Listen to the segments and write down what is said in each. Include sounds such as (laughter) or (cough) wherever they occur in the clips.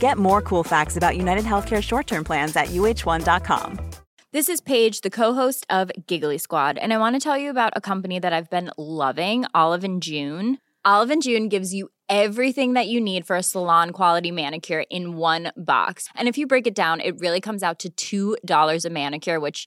Get more cool facts about United Healthcare short term plans at uh1.com. This is Paige, the co-host of Giggly Squad, and I want to tell you about a company that I've been loving, Olive and June. Olive and June gives you everything that you need for a salon quality manicure in one box. And if you break it down, it really comes out to $2 a manicure, which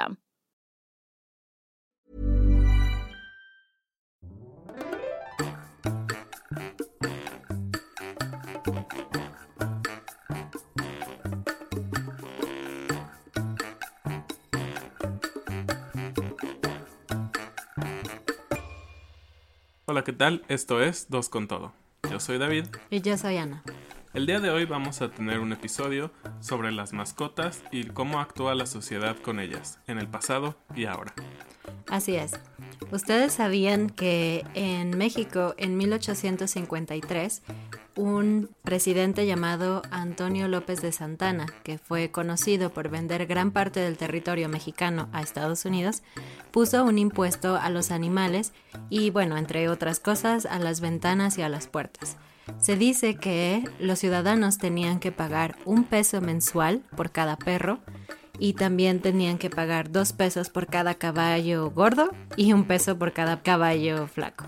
Hola, ¿qué tal? Esto es Dos con Todo. Yo soy David. Y yo soy Ana. El día de hoy vamos a tener un episodio sobre las mascotas y cómo actúa la sociedad con ellas, en el pasado y ahora. Así es. Ustedes sabían que en México, en 1853, un presidente llamado Antonio López de Santana, que fue conocido por vender gran parte del territorio mexicano a Estados Unidos, puso un impuesto a los animales y, bueno, entre otras cosas, a las ventanas y a las puertas. Se dice que los ciudadanos tenían que pagar un peso mensual por cada perro y también tenían que pagar dos pesos por cada caballo gordo y un peso por cada caballo flaco.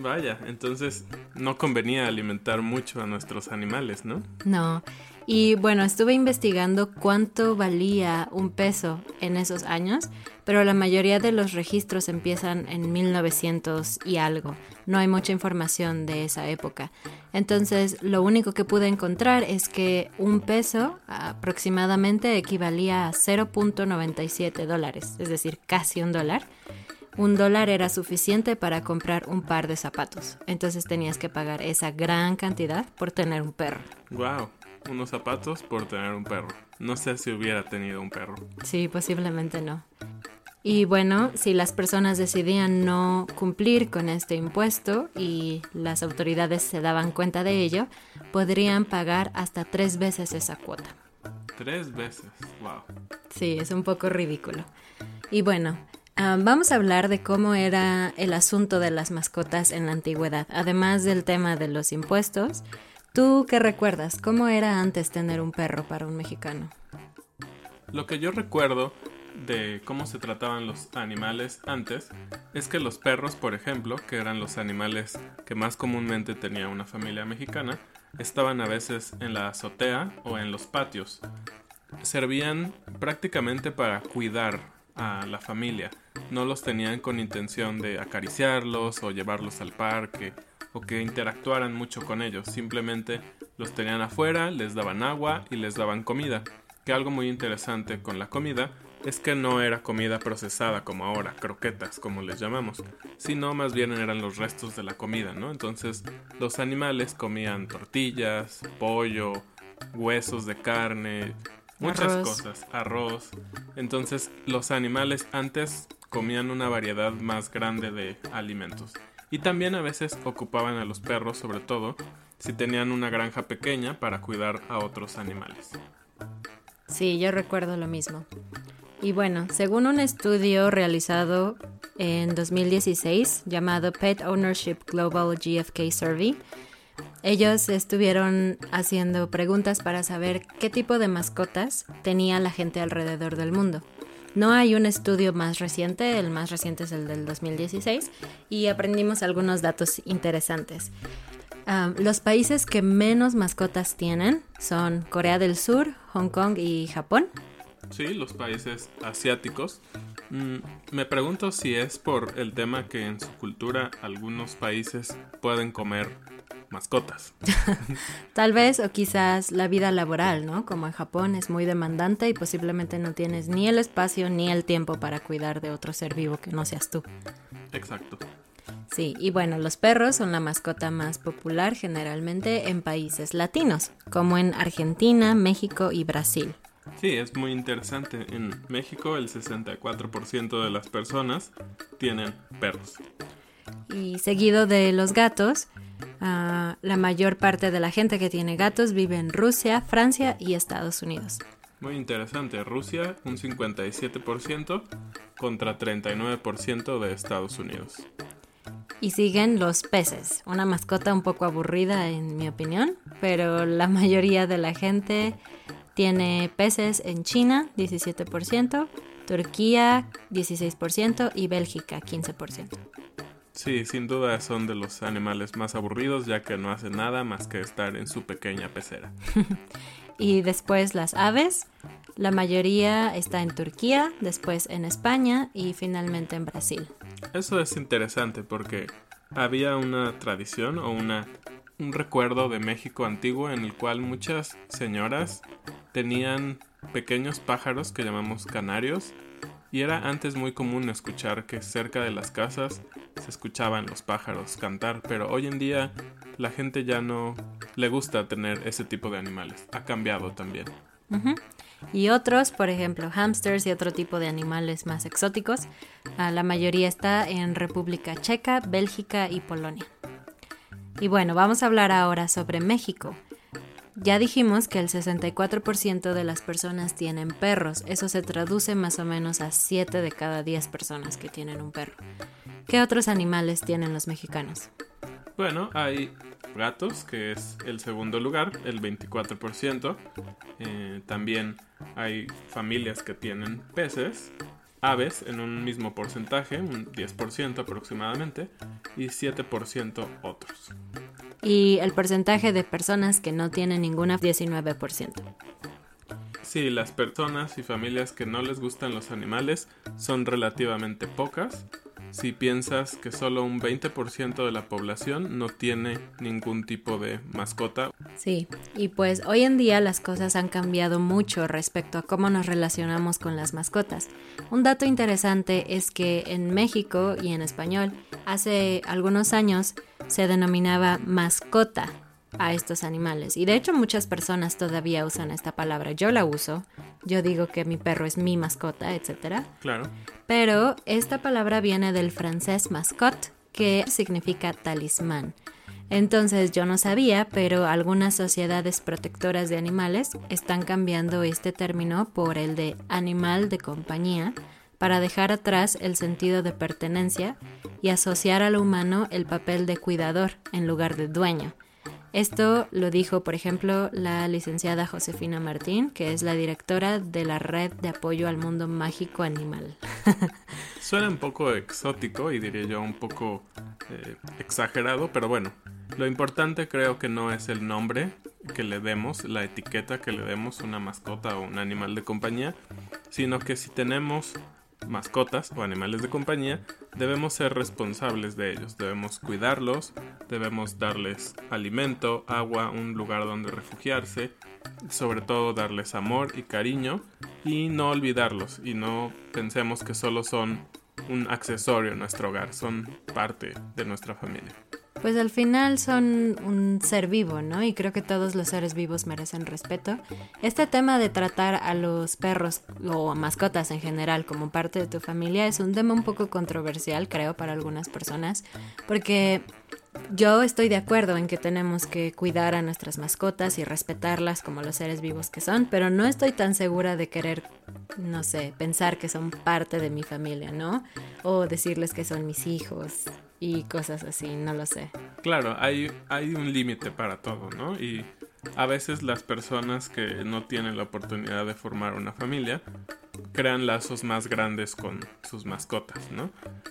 Vaya, entonces no convenía alimentar mucho a nuestros animales, ¿no? No. Y bueno, estuve investigando cuánto valía un peso en esos años, pero la mayoría de los registros empiezan en 1900 y algo. No hay mucha información de esa época. Entonces, lo único que pude encontrar es que un peso aproximadamente equivalía a 0.97 dólares, es decir, casi un dólar. Un dólar era suficiente para comprar un par de zapatos. Entonces tenías que pagar esa gran cantidad por tener un perro. Wow unos zapatos por tener un perro. No sé si hubiera tenido un perro. Sí, posiblemente no. Y bueno, si las personas decidían no cumplir con este impuesto y las autoridades se daban cuenta de ello, podrían pagar hasta tres veces esa cuota. Tres veces, wow. Sí, es un poco ridículo. Y bueno, ah, vamos a hablar de cómo era el asunto de las mascotas en la antigüedad, además del tema de los impuestos. ¿Tú qué recuerdas? ¿Cómo era antes tener un perro para un mexicano? Lo que yo recuerdo de cómo se trataban los animales antes es que los perros, por ejemplo, que eran los animales que más comúnmente tenía una familia mexicana, estaban a veces en la azotea o en los patios. Servían prácticamente para cuidar a la familia. No los tenían con intención de acariciarlos o llevarlos al parque o que interactuaran mucho con ellos, simplemente los tenían afuera, les daban agua y les daban comida. Que algo muy interesante con la comida es que no era comida procesada como ahora, croquetas como les llamamos, sino más bien eran los restos de la comida, ¿no? Entonces los animales comían tortillas, pollo, huesos de carne, muchas cosas, arroz. Entonces los animales antes comían una variedad más grande de alimentos. Y también a veces ocupaban a los perros, sobre todo si tenían una granja pequeña para cuidar a otros animales. Sí, yo recuerdo lo mismo. Y bueno, según un estudio realizado en 2016 llamado Pet Ownership Global GFK Survey, ellos estuvieron haciendo preguntas para saber qué tipo de mascotas tenía la gente alrededor del mundo. No hay un estudio más reciente, el más reciente es el del 2016, y aprendimos algunos datos interesantes. Um, los países que menos mascotas tienen son Corea del Sur, Hong Kong y Japón. Sí, los países asiáticos. Mm, me pregunto si es por el tema que en su cultura algunos países pueden comer mascotas. (laughs) Tal vez o quizás la vida laboral, ¿no? Como en Japón es muy demandante y posiblemente no tienes ni el espacio ni el tiempo para cuidar de otro ser vivo que no seas tú. Exacto. Sí, y bueno, los perros son la mascota más popular generalmente en países latinos, como en Argentina, México y Brasil. Sí, es muy interesante. En México el 64% de las personas tienen perros. Y seguido de los gatos, Ah, la mayor parte de la gente que tiene gatos vive en Rusia, Francia y Estados Unidos. Muy interesante. Rusia un 57% contra 39% de Estados Unidos. Y siguen los peces, una mascota un poco aburrida en mi opinión, pero la (laughs) mayoría de la gente tiene peces en China, 17%, Turquía, 16% y Bélgica, 15%. Sí, sin duda son de los animales más aburridos ya que no hacen nada más que estar en su pequeña pecera. (laughs) y después las aves, la mayoría está en Turquía, después en España y finalmente en Brasil. Eso es interesante porque había una tradición o una, un recuerdo de México antiguo en el cual muchas señoras tenían pequeños pájaros que llamamos canarios y era antes muy común escuchar que cerca de las casas se escuchaban los pájaros cantar, pero hoy en día la gente ya no le gusta tener ese tipo de animales. Ha cambiado también. Y otros, por ejemplo, hamsters y otro tipo de animales más exóticos, la mayoría está en República Checa, Bélgica y Polonia. Y bueno, vamos a hablar ahora sobre México. Ya dijimos que el 64% de las personas tienen perros. Eso se traduce más o menos a 7 de cada 10 personas que tienen un perro. ¿Qué otros animales tienen los mexicanos? Bueno, hay gatos, que es el segundo lugar, el 24%. Eh, también hay familias que tienen peces, aves en un mismo porcentaje, un 10% aproximadamente, y 7% otros y el porcentaje de personas que no tienen ninguna 19%. Sí, las personas y familias que no les gustan los animales son relativamente pocas, si piensas que solo un 20% de la población no tiene ningún tipo de mascota. Sí, y pues hoy en día las cosas han cambiado mucho respecto a cómo nos relacionamos con las mascotas. Un dato interesante es que en México y en español, hace algunos años se denominaba mascota a estos animales. Y de hecho muchas personas todavía usan esta palabra. Yo la uso. Yo digo que mi perro es mi mascota, etc. Claro. Pero esta palabra viene del francés mascotte, que significa talismán. Entonces yo no sabía, pero algunas sociedades protectoras de animales están cambiando este término por el de animal de compañía para dejar atrás el sentido de pertenencia y asociar al humano el papel de cuidador en lugar de dueño. Esto lo dijo, por ejemplo, la licenciada Josefina Martín, que es la directora de la Red de Apoyo al Mundo Mágico Animal. (laughs) Suena un poco exótico y diría yo un poco eh, exagerado, pero bueno, lo importante creo que no es el nombre que le demos, la etiqueta que le demos una mascota o un animal de compañía, sino que si tenemos mascotas o animales de compañía, debemos ser responsables de ellos, debemos cuidarlos, debemos darles alimento, agua, un lugar donde refugiarse, sobre todo darles amor y cariño y no olvidarlos y no pensemos que solo son un accesorio en nuestro hogar, son parte de nuestra familia. Pues al final son un ser vivo, ¿no? Y creo que todos los seres vivos merecen respeto. Este tema de tratar a los perros o a mascotas en general como parte de tu familia es un tema un poco controversial, creo, para algunas personas, porque yo estoy de acuerdo en que tenemos que cuidar a nuestras mascotas y respetarlas como los seres vivos que son, pero no estoy tan segura de querer, no sé, pensar que son parte de mi familia, ¿no? O decirles que son mis hijos y cosas así, no lo sé. Claro, hay, hay un límite para todo, ¿no? Y a veces las personas que no tienen la oportunidad de formar una familia crean lazos más grandes con sus mascotas, ¿no?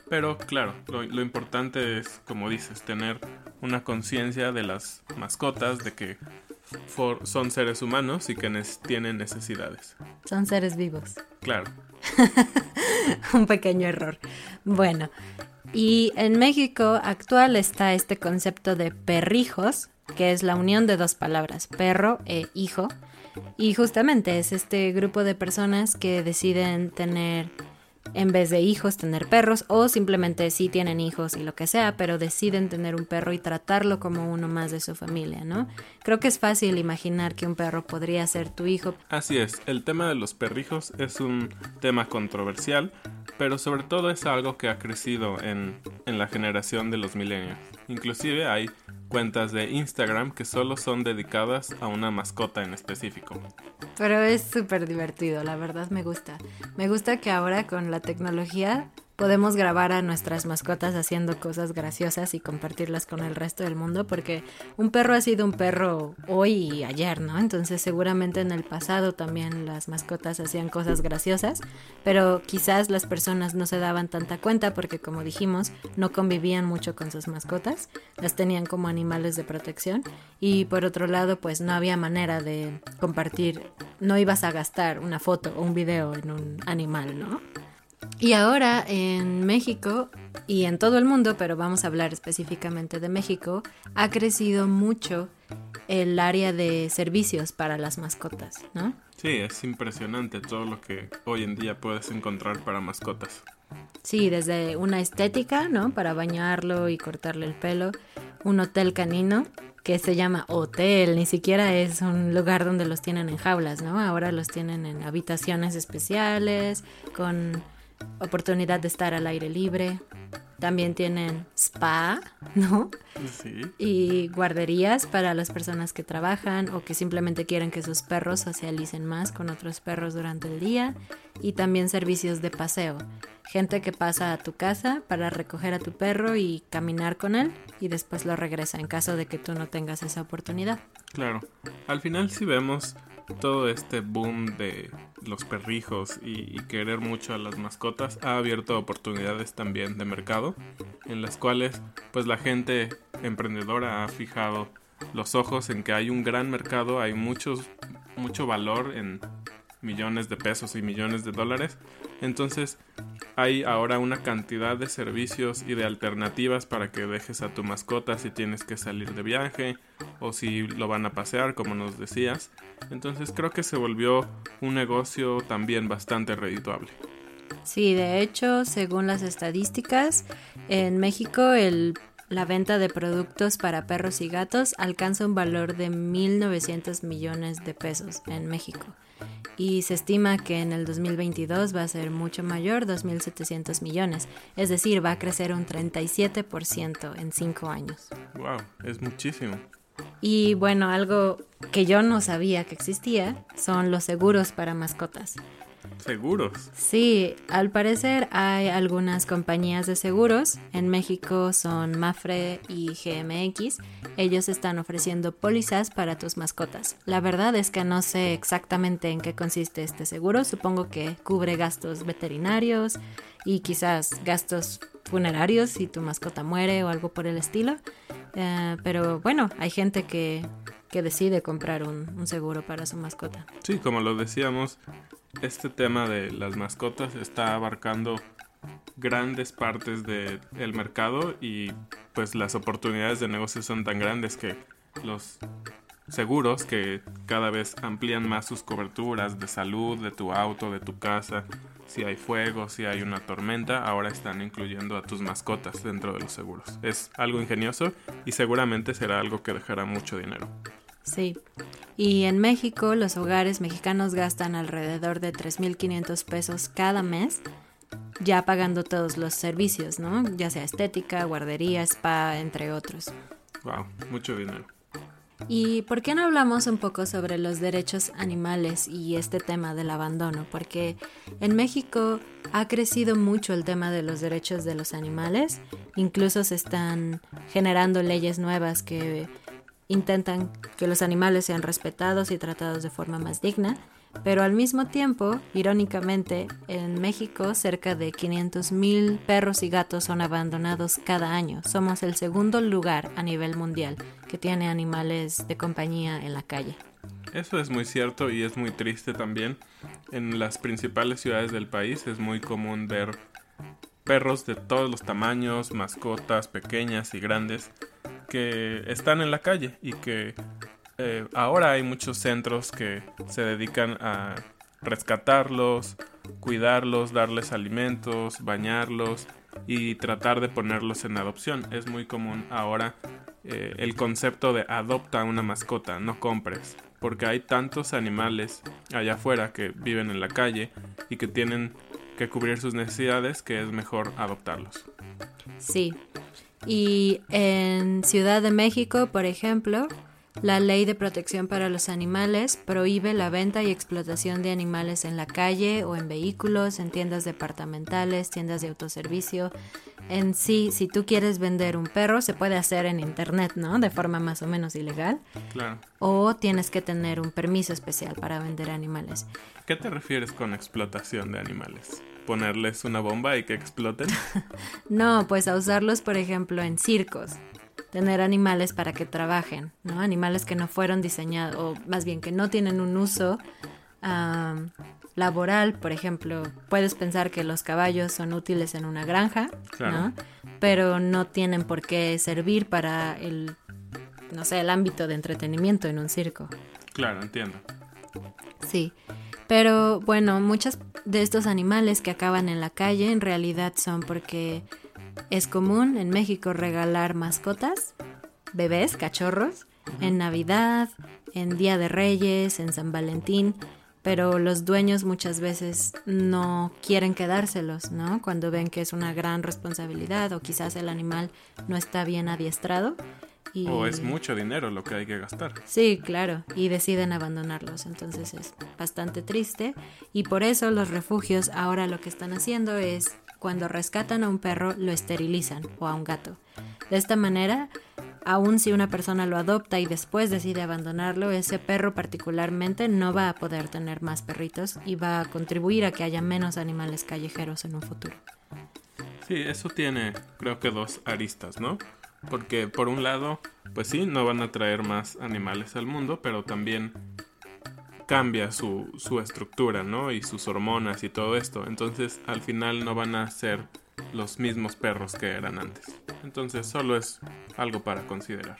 Pero claro, lo, importante es, como dices, tener una conciencia de las mascotas, de que son seres humanos y que tienen necesidades. Son seres vivos. Claro. (laughs) Un pequeño error. Bueno, y en México actual está este concepto de perrijos, que es la unión de dos palabras, perro e hijo. Y justamente es este grupo de personas que deciden tener, en vez de hijos, tener perros, o simplemente sí tienen hijos y lo que sea, pero deciden tener un perro y tratarlo como uno más de su familia, ¿no? Creo que es fácil imaginar que un perro podría ser tu hijo. Así es, el tema de los perrijos es un tema controversial, pero sobre todo es algo que ha crecido en, en la generación de los milenios. Inclusive hay cuentas de Instagram que solo son dedicadas a una mascota en específico. Pero es súper divertido, la verdad me gusta. Me gusta que ahora con la tecnología podemos grabar a nuestras mascotas haciendo cosas graciosas y compartirlas con el resto del mundo porque un perro ha sido un perro hoy y ayer, ¿no? Entonces seguramente en el pasado también las mascotas hacían cosas graciosas, pero quizás las personas no se daban tanta cuenta porque como dijimos, no convivían mucho con sus mascotas, las tenían como animales de protección y por otro lado pues no había manera de compartir, no ibas a gastar una foto o un video en un animal, ¿no? Y ahora en México y en todo el mundo, pero vamos a hablar específicamente de México, ha crecido mucho el área de servicios para las mascotas, ¿no? Sí, es impresionante todo lo que hoy en día puedes encontrar para mascotas. Sí, desde una estética, ¿no? Para bañarlo y cortarle el pelo, un hotel canino que se llama hotel, ni siquiera es un lugar donde los tienen en jaulas, ¿no? Ahora los tienen en habitaciones especiales, con oportunidad de estar al aire libre. También tienen spa, (laughs) ¿no? Sí. Y guarderías para las personas que trabajan o que simplemente quieren que sus perros socialicen más con otros perros durante el día. Y también servicios de paseo. Gente que pasa a tu casa para recoger a tu perro y caminar con él y después lo regresa en caso de que tú no tengas esa oportunidad. Claro. Al final si vemos todo este boom de los perrijos y, querer mucho a las mascotas ha abierto oportunidades también de mercado en las cuales pues la gente emprendedora ha fijado los ojos en que hay un gran mercado, hay muchos, mucho valor en millones de pesos y millones de dólares. Entonces hay ahora una cantidad de servicios y de alternativas para que dejes a tu mascota si tienes que salir de viaje o si lo van a pasear, como nos decías. Entonces creo que se volvió un negocio también bastante redituable. Sí, de hecho, según las estadísticas, en México el, la venta de productos para perros y gatos alcanza un valor de 1.900 millones de pesos en México y se estima que en el 2022 va a ser mucho mayor, 2.700 millones, es decir, va a crecer un 37% en 5 años. ¡Wow! Es muchísimo. Y bueno, algo que yo no sabía que existía son los seguros para mascotas. ¿Seguros? Sí, al parecer hay algunas compañías de seguros. En México son Mafre y GMX. Ellos están ofreciendo pólizas para tus mascotas. La verdad es que no sé exactamente en qué consiste este seguro. Supongo que cubre gastos veterinarios y quizás gastos funerarios si tu mascota muere o algo por el estilo. Eh, pero bueno, hay gente que, que decide comprar un, un seguro para su mascota. Sí, como lo decíamos, este tema de las mascotas está abarcando grandes partes del mercado y pues las oportunidades de negocio son tan grandes que los seguros que cada vez amplían más sus coberturas de salud, de tu auto, de tu casa, si hay fuego, si hay una tormenta, ahora están incluyendo a tus mascotas dentro de los seguros. Es algo ingenioso y seguramente será algo que dejará mucho dinero. Sí. Y en México los hogares mexicanos gastan alrededor de 3.500 pesos cada mes ya pagando todos los servicios, ¿no? Ya sea estética, guardería, spa, entre otros. Wow, mucho dinero. ¿Y por qué no hablamos un poco sobre los derechos animales y este tema del abandono? Porque en México ha crecido mucho el tema de los derechos de los animales, incluso se están generando leyes nuevas que intentan que los animales sean respetados y tratados de forma más digna. Pero al mismo tiempo, irónicamente, en México cerca de 500.000 perros y gatos son abandonados cada año. Somos el segundo lugar a nivel mundial que tiene animales de compañía en la calle. Eso es muy cierto y es muy triste también. En las principales ciudades del país es muy común ver perros de todos los tamaños, mascotas pequeñas y grandes, que están en la calle y que eh, ahora hay muchos centros que se dedican a rescatarlos, cuidarlos, darles alimentos, bañarlos y tratar de ponerlos en adopción. Es muy común ahora eh, el concepto de adopta una mascota, no compres, porque hay tantos animales allá afuera que viven en la calle y que tienen que cubrir sus necesidades que es mejor adoptarlos. Sí. Y en Ciudad de México, por ejemplo, la Ley de Protección para los Animales prohíbe la venta y explotación de animales en la calle o en vehículos, en tiendas departamentales, tiendas de autoservicio. En sí, si tú quieres vender un perro, se puede hacer en internet, ¿no? De forma más o menos ilegal. Claro. O tienes que tener un permiso especial para vender animales. ¿Qué te refieres con explotación de animales? ¿Ponerles una bomba y que exploten? (laughs) no, pues a usarlos, por ejemplo, en circos tener animales para que trabajen, ¿no? Animales que no fueron diseñados, o más bien que no tienen un uso laboral, por ejemplo, puedes pensar que los caballos son útiles en una granja, ¿no? Pero no tienen por qué servir para el, no sé, el ámbito de entretenimiento en un circo. Claro, entiendo. Sí. Pero bueno, muchos de estos animales que acaban en la calle en realidad son porque es común en México regalar mascotas, bebés, cachorros, en Navidad, en Día de Reyes, en San Valentín, pero los dueños muchas veces no quieren quedárselos, ¿no? Cuando ven que es una gran responsabilidad o quizás el animal no está bien adiestrado. O es mucho dinero lo que hay que gastar. Sí, claro, y deciden abandonarlos, entonces es bastante triste y por eso los refugios ahora lo que están haciendo es cuando rescatan a un perro lo esterilizan o a un gato. De esta manera, aun si una persona lo adopta y después decide abandonarlo, ese perro particularmente no va a poder tener más perritos y va a contribuir a que haya menos animales callejeros en un futuro. Sí, eso tiene creo que dos aristas, ¿no? Porque por un lado, pues sí, no van a traer más animales al mundo, pero también cambia su, su estructura, ¿no? Y sus hormonas y todo esto. Entonces al final no van a ser los mismos perros que eran antes. Entonces solo es algo para considerar.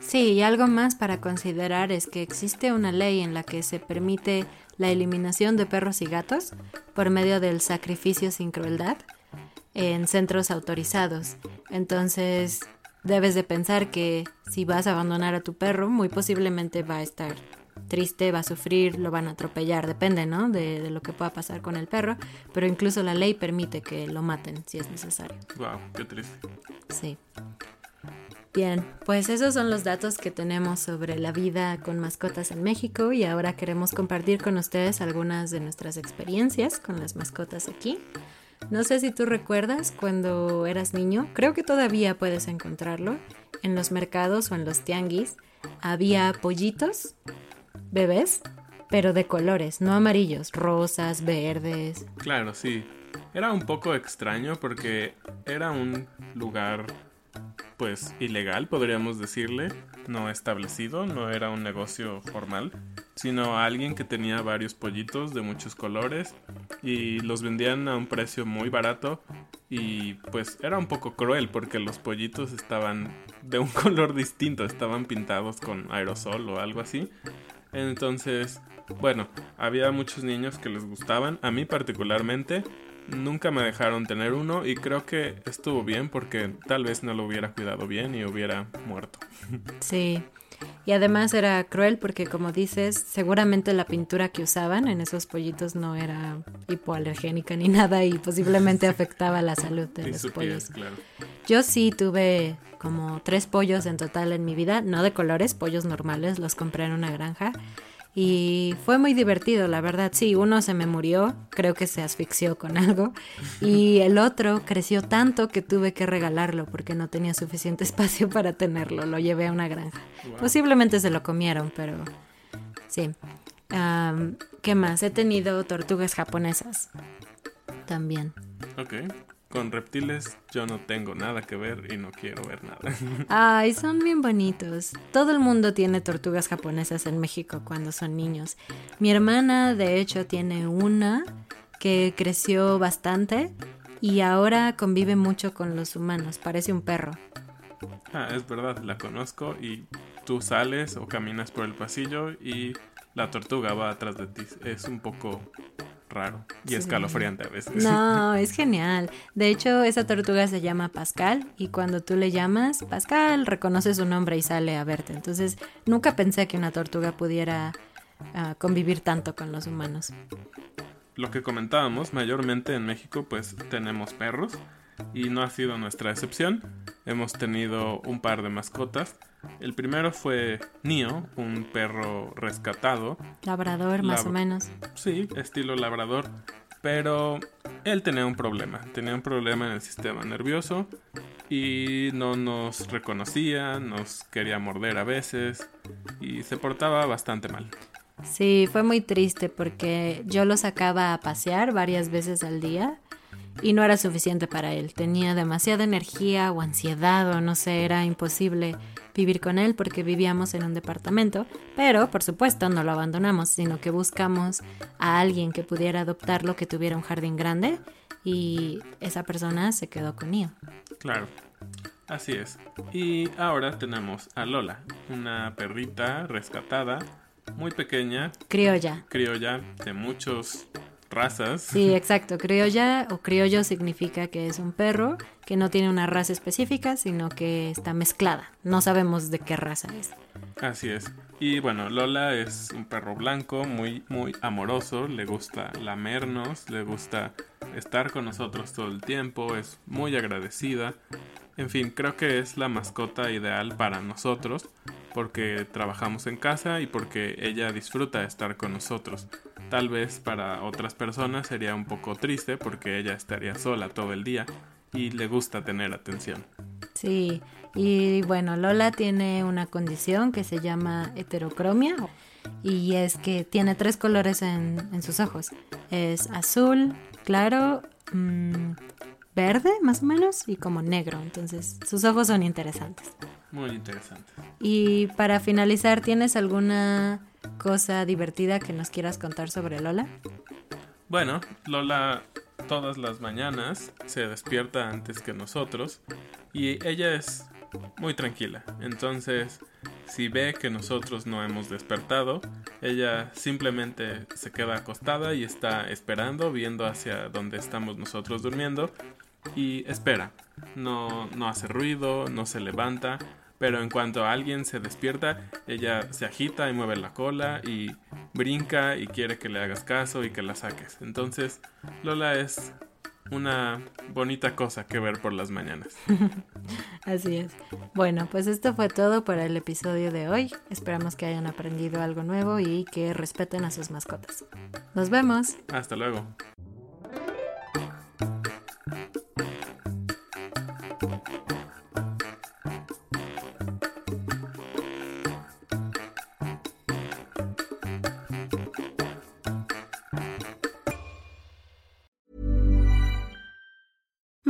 Sí, y algo más para considerar es que existe una ley en la que se permite la eliminación de perros y gatos por medio del sacrificio sin crueldad en centros autorizados. Entonces, debes de pensar que si vas a abandonar a tu perro, muy posiblemente va a estar triste, va a sufrir, lo van a atropellar, depende, ¿no? De, lo que pueda pasar con el perro, pero incluso la ley permite que lo maten si es necesario. Wow, qué triste. Sí. Bien, pues esos son los datos que tenemos sobre la vida con mascotas en México y ahora queremos compartir con ustedes algunas de nuestras experiencias con las mascotas aquí. No sé si tú recuerdas cuando eras niño, creo que todavía puedes encontrarlo en los mercados o en los tianguis. Había pollitos bebés, pero de colores, no amarillos, rosas, verdes. Claro, sí. Era un poco extraño porque era un lugar pues ilegal, podríamos decirle, no establecido, no era un negocio formal, sino alguien que tenía varios pollitos de muchos colores y los vendían a un precio muy barato y pues era un poco cruel porque los pollitos estaban de un (laughs) color distinto, estaban pintados con aerosol o algo así entonces, bueno, había muchos niños que les gustaban, a mí particularmente. Nunca me dejaron tener uno y creo que estuvo bien porque tal vez no lo hubiera cuidado bien y hubiera muerto. Sí, Y además era cruel porque, como dices, seguramente la pintura que usaban en esos pollitos no era hipoalergénica ni (laughs) nada y posiblemente (laughs) afectaba la salud de los pollos. claro. Yo sí tuve como tres pollos en total en mi vida, no de colores, pollos normales, los compré en una granja. Y fue muy divertido, la verdad. Sí, uno se me murió, creo que se asfixió con algo. Y el otro creció tanto que tuve que regalarlo porque no tenía suficiente (laughs) espacio para tenerlo. Lo llevé a una granja. Posiblemente se lo comieron, pero sí. Am, ¿Qué más? He tenido tortugas japonesas también. Ok. Con reptiles yo no tengo nada que ver y no quiero ver nada. Ay, son bien bonitos. Todo el mundo tiene tortugas japonesas en México cuando son niños. Mi hermana, de hecho, tiene una que creció bastante y ahora convive mucho con los humanos. Parece un perro. ah, es verdad, la conozco y tú sales o caminas por el pasillo y la tortuga va atrás de ti. Es un poco raro y escalofriante a veces. No, (laughs) es genial. De hecho, esa tortuga se llama Pascal y cuando tú le llamas, Pascal reconoce su nombre y sale a verte. Entonces, nunca pensé que una tortuga pudiera ah, convivir tanto con los humanos. Lo que comentábamos, mayormente en México pues tenemos perros y no ha sido nuestra excepción. Hemos tenido un par de mascotas. El primero fue Nio, un perro rescatado. Labrador, más Lab- o menos. Sí, estilo labrador. Pero él tenía un problema. Tenía un problema en el sistema nervioso y no nos reconocía, nos quería morder a veces y se portaba bastante mal. Sí, fue muy triste porque yo lo sacaba a pasear varias veces al día y no era suficiente para él. Tenía demasiada energía o ansiedad o no sé, era imposible vivir con él porque vivíamos en un departamento, pero por supuesto no lo abandonamos, sino que buscamos a alguien que pudiera adoptarlo, que tuviera un jardín grande y esa persona se quedó con. Claro, así es. Y ahora tenemos a Lola, una perrita rescatada, muy pequeña, Criolla. criolla de muchas razas. Sí, exacto. Criolla o criollo significa que es un perro que no tiene una raza específica, sino que está mezclada. No sabemos de qué raza es. Así es. Y bueno, Lola es un perro blanco, muy, muy amoroso, le gusta lamernos, le gusta estar con nosotros todo el tiempo, es muy agradecida. En fin, creo que es la mascota ideal para nosotros porque trabajamos en casa y porque ella disfruta de estar con nosotros. Tal vez para otras personas sería un poco triste porque ella estaría sola todo el día y le gusta tener atención. Sí, y bueno, Lola tiene una condición que se llama heterocromia y es que tiene tres colores en, en sus ojos. Es azul, claro, mm, verde más o menos y como negro. Entonces sus ojos son interesantes. Muy interesante. Y para finalizar, ¿tienes alguna cosa divertida que nos quieras contar sobre Lola? Bueno, Lola todas las mañanas se despierta antes que nosotros y ella es muy tranquila. Entonces, si ve que nosotros no hemos despertado, ella simplemente se queda acostada y está esperando, viendo hacia donde estamos nosotros durmiendo y espera. No, no hace ruido, no se levanta, pero en cuanto alguien se despierta, ella se agita y mueve la cola y brinca y quiere que le hagas caso y que la saques. Entonces, Lola es una bonita cosa que ver por las mañanas. (laughs) Así es. Bueno, pues esto fue todo para el episodio de hoy. Esperamos que hayan aprendido algo nuevo y que respeten a sus mascotas. Nos vemos. Hasta luego.